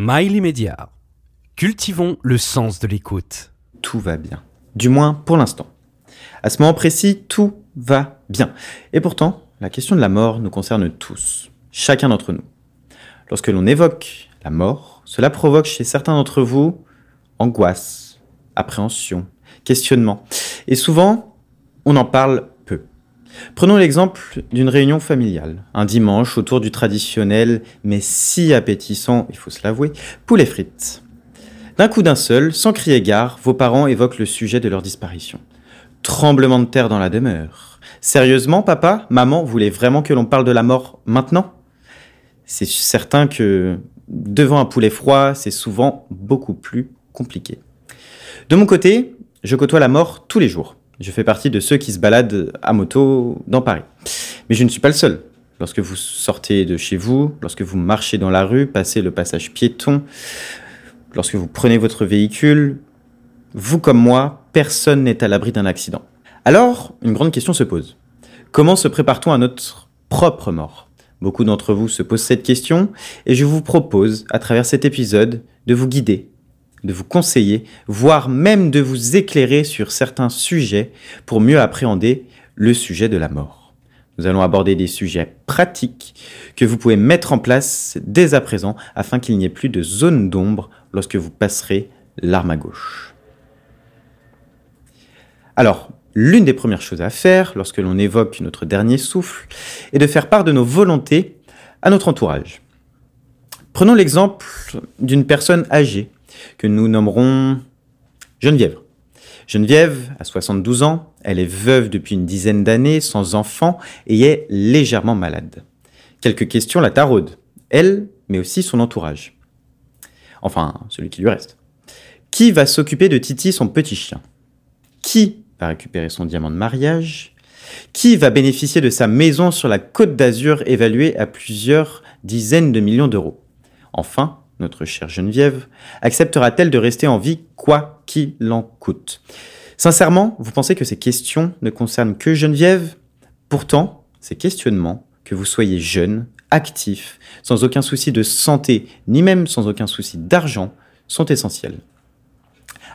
Mail immédiat. Cultivons le sens de l'écoute. Tout va bien. Du moins pour l'instant. À ce moment précis, tout va bien. Et pourtant, la question de la mort nous concerne tous, chacun d'entre nous. Lorsque l'on évoque la mort, cela provoque chez certains d'entre vous angoisse, appréhension, questionnement. Et souvent, on en parle. Prenons l'exemple d'une réunion familiale, un dimanche autour du traditionnel, mais si appétissant, il faut se l'avouer, poulet frites. D'un coup d'un seul, sans crier gare, vos parents évoquent le sujet de leur disparition. Tremblement de terre dans la demeure. Sérieusement, papa, maman voulait vraiment que l'on parle de la mort maintenant? C'est certain que devant un poulet froid, c'est souvent beaucoup plus compliqué. De mon côté, je côtoie la mort tous les jours. Je fais partie de ceux qui se baladent à moto dans Paris. Mais je ne suis pas le seul. Lorsque vous sortez de chez vous, lorsque vous marchez dans la rue, passez le passage piéton, lorsque vous prenez votre véhicule, vous comme moi, personne n'est à l'abri d'un accident. Alors, une grande question se pose. Comment se prépare-t-on à notre propre mort? Beaucoup d'entre vous se posent cette question et je vous propose, à travers cet épisode, de vous guider, de vous conseiller, voire même de vous éclairer sur certains sujets pour mieux appréhender le sujet de la mort. Nous allons aborder des sujets pratiques que vous pouvez mettre en place dès à présent afin qu'il n'y ait plus de zone d'ombre lorsque vous passerez l'arme à gauche. Alors, l'une des premières choses à faire lorsque l'on évoque notre dernier souffle est de faire part de nos volontés à notre entourage. Prenons l'exemple d'une personne âgée que nous nommerons Geneviève. Geneviève a 72 ans, elle est veuve depuis une dizaine d'années, sans enfant et est légèrement malade. Quelques questions la taraudent, elle, mais aussi son entourage. Enfin, celui qui lui reste. Qui va s'occuper de Titi, son petit chien? Qui va récupérer son diamant de mariage? Qui va bénéficier de sa maison sur la côte d'Azur évaluée à plusieurs dizaines de millions d'euros? Enfin, notre chère Geneviève, acceptera-t-elle de rester en vie quoi qu'il en coûte? Sincèrement, vous pensez que ces questions ne concernent que Geneviève? Pourtant, ces questionnements, que vous soyez jeune, actif, sans aucun souci de santé, ni même sans aucun souci d'argent, sont essentiels.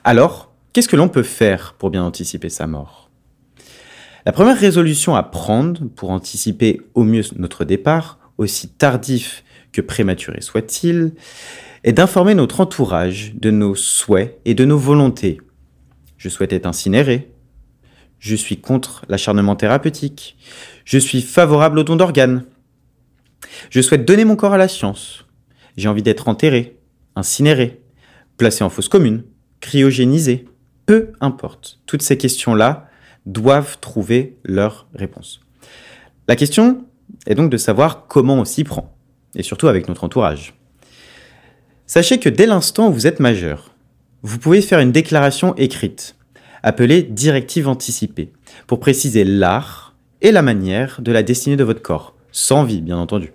Alors, qu'est-ce que l'on peut faire pour bien anticiper sa mort? La première résolution à prendre pour anticiper au mieux notre départ, aussi tardif que prématuré soit-il, est d'informer notre entourage de nos souhaits et de nos volontés. Je souhaite être incinéré. Je suis contre l'acharnement thérapeutique. Je suis favorable au don d'organes. Je souhaite donner mon corps à la science. J'ai envie d'être enterré, incinéré, placé en fosse commune, cryogénisé. Peu importe. Toutes ces questions-là doivent trouver leur réponse. La question est donc de savoir comment on s'y prend et surtout avec notre entourage. Sachez que dès l'instant où vous êtes majeur, vous pouvez faire une déclaration écrite, appelée directive anticipée, pour préciser l'art et la manière de la destinée de votre corps, sans vie bien entendu.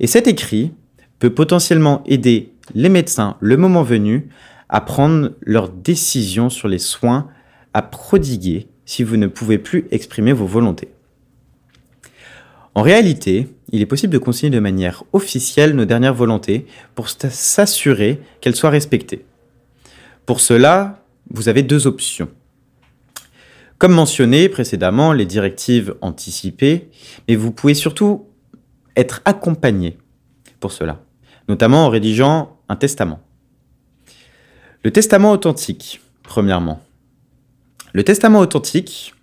Et cet écrit peut potentiellement aider les médecins, le moment venu, à prendre leurs décisions sur les soins à prodiguer si vous ne pouvez plus exprimer vos volontés. En réalité, il est possible de consigner de manière officielle nos dernières volontés pour s'assurer qu'elles soient respectées. Pour cela, vous avez deux options. Comme mentionné précédemment, les directives anticipées, mais vous pouvez surtout être accompagné pour cela, notamment en rédigeant un testament. Le testament authentique, premièrement. Le testament authentique,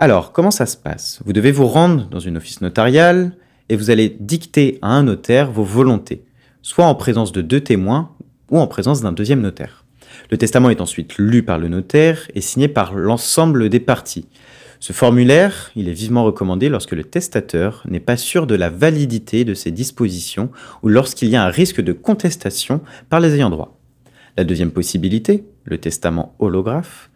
alors, comment ça se passe? Vous devez vous rendre dans une office notariale et vous allez dicter à un notaire vos volontés, soit en présence de deux témoins ou en présence d'un deuxième notaire. Le testament est ensuite lu par le notaire et signé par l'ensemble des parties. Ce formulaire, il est vivement recommandé lorsque le testateur n'est pas sûr de la validité de ses dispositions ou lorsqu'il y a un risque de contestation par les ayants droit. La deuxième possibilité, le testament holographe,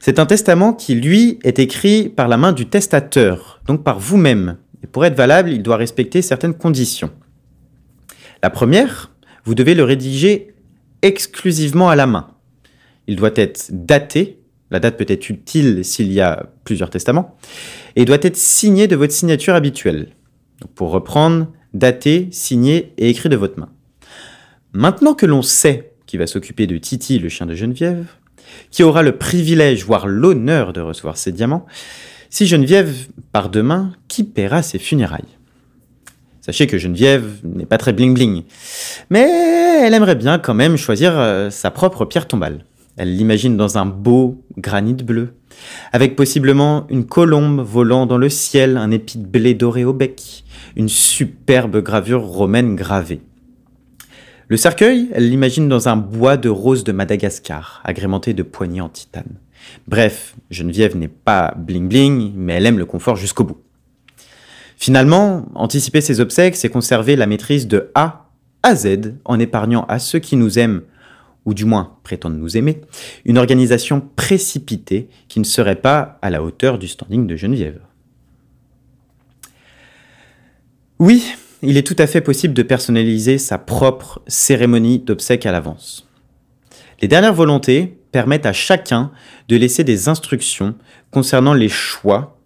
c'est un testament qui, lui, est écrit par la main du testateur, donc par vous-même. Et pour être valable, il doit respecter certaines conditions. La première, vous devez le rédiger exclusivement à la main. Il doit être daté, la date peut être utile s'il y a plusieurs testaments, et doit être signé de votre signature habituelle. pour reprendre, daté, signé et écrit de votre main. Maintenant que l'on sait qui va s'occuper de Titi, le chien de Geneviève, qui aura le privilège, voire l'honneur de recevoir ses diamants, si Geneviève part demain, qui paiera ses funérailles Sachez que Geneviève n'est pas très bling-bling, mais elle aimerait bien quand même choisir euh, sa propre pierre tombale. Elle l'imagine dans un beau granit bleu, avec possiblement une colombe volant dans le ciel, un épi de blé doré au bec, une superbe gravure romaine gravée. Le cercueil, elle l'imagine dans un bois de rose de Madagascar, agrémenté de poignées en titane. Bref, Geneviève n'est pas bling-bling, mais elle aime le confort jusqu'au bout. Finalement, anticiper ses obsèques, c'est conserver la maîtrise de A à Z en épargnant à ceux qui nous aiment, ou du moins prétendent nous aimer, une organisation précipitée qui ne serait pas à la hauteur du standing de Geneviève. Oui, il est tout à fait possible de personnaliser sa propre cérémonie d'obsèques à l'avance. Les dernières volontés permettent à chacun de laisser des instructions concernant les choix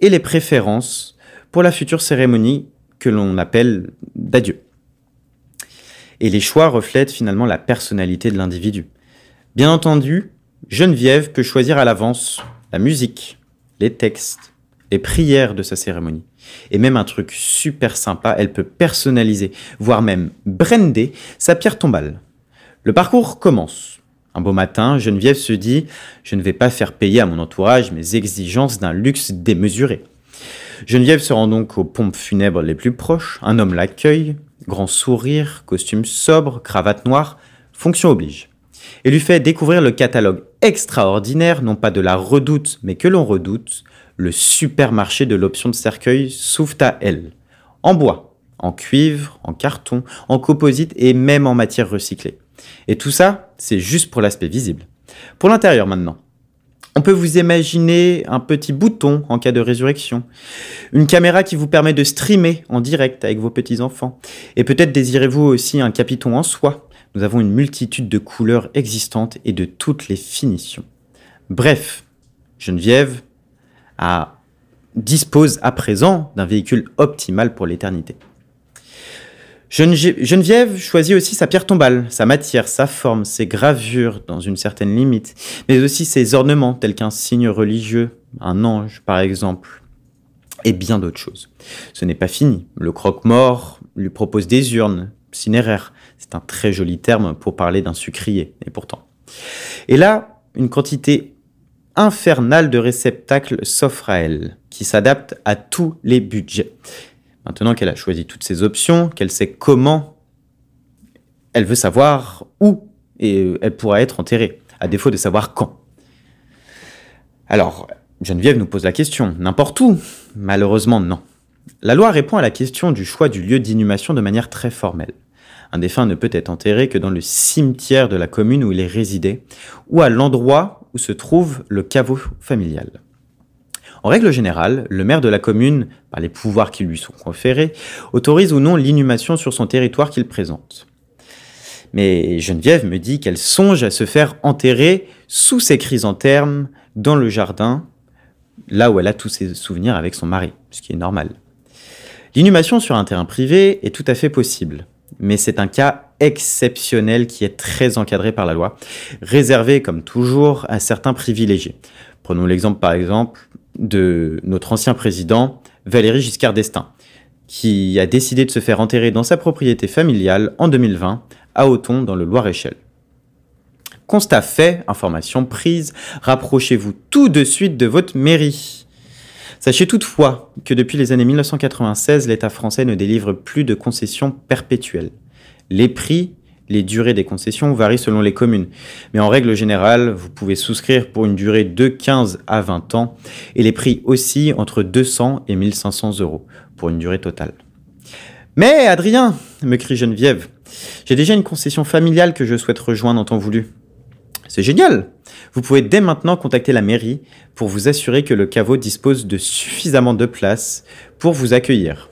et les préférences pour la future cérémonie que l'on appelle d'adieu. Et les choix reflètent finalement la personnalité de l'individu. Bien entendu, Geneviève peut choisir à l'avance la musique, les textes, les prières de sa cérémonie. Et même un truc super sympa, elle peut personnaliser, voire même brander sa pierre tombale. Le parcours commence. Un beau matin, Geneviève se dit Je ne vais pas faire payer à mon entourage mes exigences d'un luxe démesuré. Geneviève se rend donc aux pompes funèbres les plus proches. Un homme l'accueille, grand sourire, costume sobre, cravate noire, fonction oblige. Et lui fait découvrir le catalogue extraordinaire, non pas de la redoute, mais que l'on redoute, le supermarché de l'option de cercueil s'ouvre à elle. En bois, en cuivre, en carton, en composite et même en matière recyclée. Et tout ça, c'est juste pour l'aspect visible. Pour l'intérieur maintenant. On peut vous imaginer un petit bouton en cas de résurrection, une caméra qui vous permet de streamer en direct avec vos petits-enfants, et peut-être désirez-vous aussi un capiton en soie. Nous avons une multitude de couleurs existantes et de toutes les finitions. Bref, Geneviève dispose à présent d'un véhicule optimal pour l'éternité. Geneviève choisit aussi sa pierre tombale, sa matière, sa forme, ses gravures dans une certaine limite, mais aussi ses ornements tels qu'un signe religieux, un ange par exemple, et bien d'autres choses. Ce n'est pas fini. Le croque-mort lui propose des urnes, cinéraires. C'est un très joli terme pour parler d'un sucrier, et pourtant. Et là, une quantité infernale de réceptacles s'offre à elle, qui s'adaptent à tous les budgets. Maintenant qu'elle a choisi toutes ces options, qu'elle sait comment, elle veut savoir où et elle pourra être enterrée, à défaut de savoir quand. Alors, Geneviève nous pose la question, n'importe où? Malheureusement, non. La loi répond à la question du choix du lieu d'inhumation de manière très formelle. Un défunt ne peut être enterré que dans le cimetière de la commune où il est résidé, ou à l'endroit où se trouve le caveau familial. En règle générale, le maire de la commune, par les pouvoirs qui lui sont conférés, autorise ou non l'inhumation sur son territoire qu'il présente. Mais Geneviève me dit qu'elle songe à se faire enterrer sous ses chrysanthèmes dans le jardin, là où elle a tous ses souvenirs avec son mari, ce qui est normal. L'inhumation sur un terrain privé est tout à fait possible, mais c'est un cas exceptionnel qui est très encadré par la loi, réservé comme toujours à certains privilégiés. Prenons l'exemple par exemple de notre ancien président, Valéry Giscard d'Estaing, qui a décidé de se faire enterrer dans sa propriété familiale en 2020 à Auton dans le Loir-et-Cher. Constat fait, information prise, rapprochez-vous tout de suite de votre mairie. Sachez toutefois que depuis les années 1996, l'État français ne délivre plus de concessions perpétuelles. Les prix les durées des concessions varient selon les communes. Mais en règle générale, vous pouvez souscrire pour une durée de 15 à 20 ans et les prix aussi entre 200 et 1500 euros pour une durée totale. Mais Adrien, me crie Geneviève, j'ai déjà une concession familiale que je souhaite rejoindre en temps voulu. C'est génial Vous pouvez dès maintenant contacter la mairie pour vous assurer que le caveau dispose de suffisamment de place pour vous accueillir.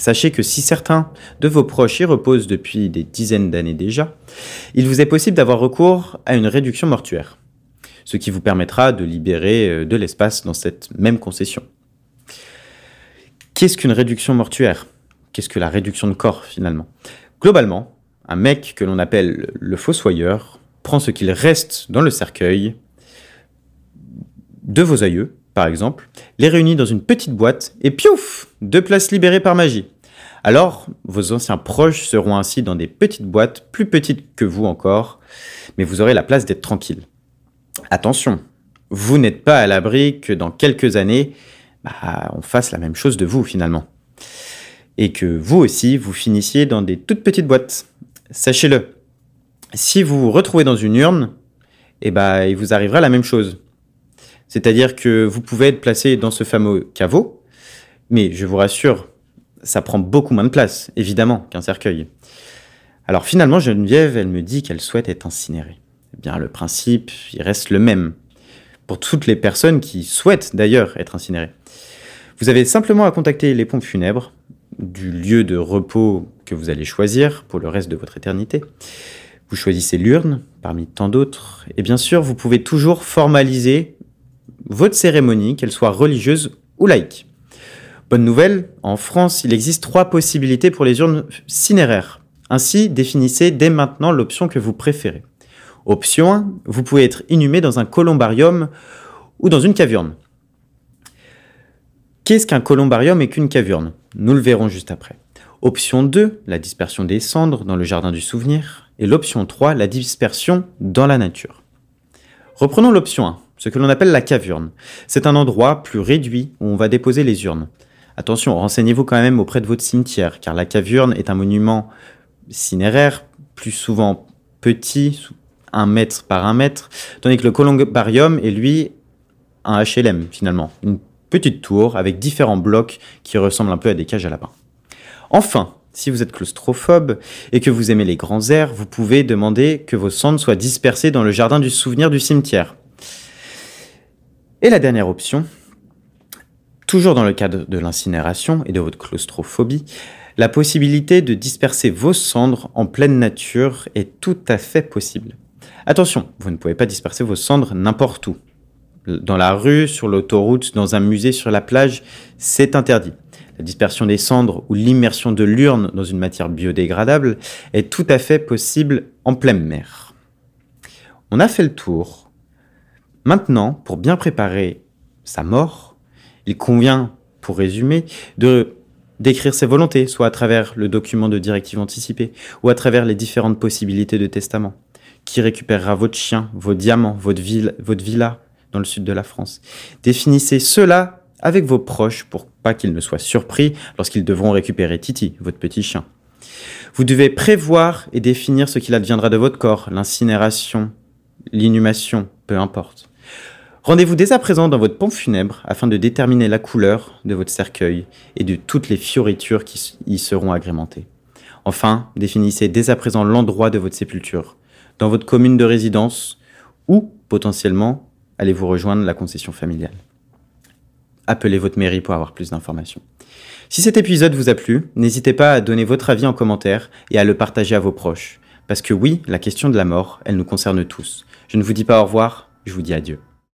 Sachez que si certains de vos proches y reposent depuis des dizaines d'années déjà, il vous est possible d'avoir recours à une réduction mortuaire, ce qui vous permettra de libérer euh, de l'espace dans cette même concession. Qu'est-ce qu'une réduction mortuaire? Qu'est-ce que la réduction de corps finalement? Globalement, un mec que l'on appelle le fossoyeur prend ce qu'il reste dans le cercueil de vos aïeux, par exemple, les réunit dans une petite boîte et piouf Deux places libérées par magie. Alors, vos anciens proches seront ainsi dans des petites boîtes, plus petites que vous encore, mais vous aurez la place d'être tranquille. Attention, vous n'êtes pas à l'abri que dans quelques années, bah, on fasse la même chose de vous finalement. Et que vous aussi, vous finissiez dans des toutes petites boîtes. Sachez-le, si vous vous retrouvez dans une urne, eh bah, il vous arrivera la même chose. C'est-à-dire que vous pouvez être placé dans ce fameux caveau, mais je vous rassure, ça prend beaucoup moins de place, évidemment, qu'un cercueil. Alors finalement, Geneviève, elle me dit qu'elle souhaite être incinérée. Eh bien, le principe, il reste le même. Pour toutes les personnes qui souhaitent d'ailleurs être incinérées. Vous avez simplement à contacter les pompes funèbres du lieu de repos que vous allez choisir pour le reste de votre éternité. Vous choisissez l'urne parmi tant d'autres. Et bien sûr, vous pouvez toujours formaliser votre cérémonie, qu'elle soit religieuse ou laïque. Bonne nouvelle, en France, il existe trois possibilités pour les urnes cinéraires. Ainsi, définissez dès maintenant l'option que vous préférez. Option 1, vous pouvez être inhumé dans un columbarium ou dans une cavurne. Qu'est-ce qu'un columbarium et qu'une cavurne? Nous le verrons juste après. Option 2, la dispersion des cendres dans le jardin du souvenir. Et l'option 3, la dispersion dans la nature. Reprenons l'option 1 ce que l'on appelle la cavurne. C'est un endroit plus réduit où on va déposer les urnes. Attention, renseignez-vous quand même auprès de votre cimetière, car la cavurne est un monument cinéraire, plus souvent petit, un mètre par un mètre, tandis que le columbarium est lui un HLM finalement, une petite tour avec différents blocs qui ressemblent un peu à des cages à lapins. Enfin, si vous êtes claustrophobe et que vous aimez les grands airs, vous pouvez demander que vos cendres soient dispersées dans le jardin du souvenir du cimetière. Et la dernière option, toujours dans le cadre de l'incinération et de votre claustrophobie, la possibilité de disperser vos cendres en pleine nature est tout à fait possible. Attention, vous ne pouvez pas disperser vos cendres n'importe où. Dans la rue, sur l'autoroute, dans un musée, sur la plage, c'est interdit. La dispersion des cendres ou l'immersion de l'urne dans une matière biodégradable est tout à fait possible en pleine mer. On a fait le tour Maintenant, pour bien préparer sa mort, il convient, pour résumer, de d'écrire ses volontés, soit à travers le document de directive anticipée, ou à travers les différentes possibilités de testament. Qui récupérera votre chien, vos diamants, votre, votre villa dans le sud de la France? Définissez cela avec vos proches pour pas qu'ils ne soient surpris lorsqu'ils devront récupérer Titi, votre petit chien. Vous devez prévoir et définir ce qu'il adviendra de votre corps, l'incinération, l'inhumation, peu importe. Rendez-vous dès à présent dans votre pompe funèbre afin de déterminer la couleur de votre cercueil et de toutes les fioritures qui y seront agrémentées. Enfin, définissez dès à présent l'endroit de votre sépulture, dans votre commune de résidence ou potentiellement allez-vous rejoindre la concession familiale. Appelez votre mairie pour avoir plus d'informations. Si cet épisode vous a plu, n'hésitez pas à donner votre avis en commentaire et à le partager à vos proches. Parce que oui, la question de la mort, elle nous concerne tous. Je ne vous dis pas au revoir, je vous dis adieu.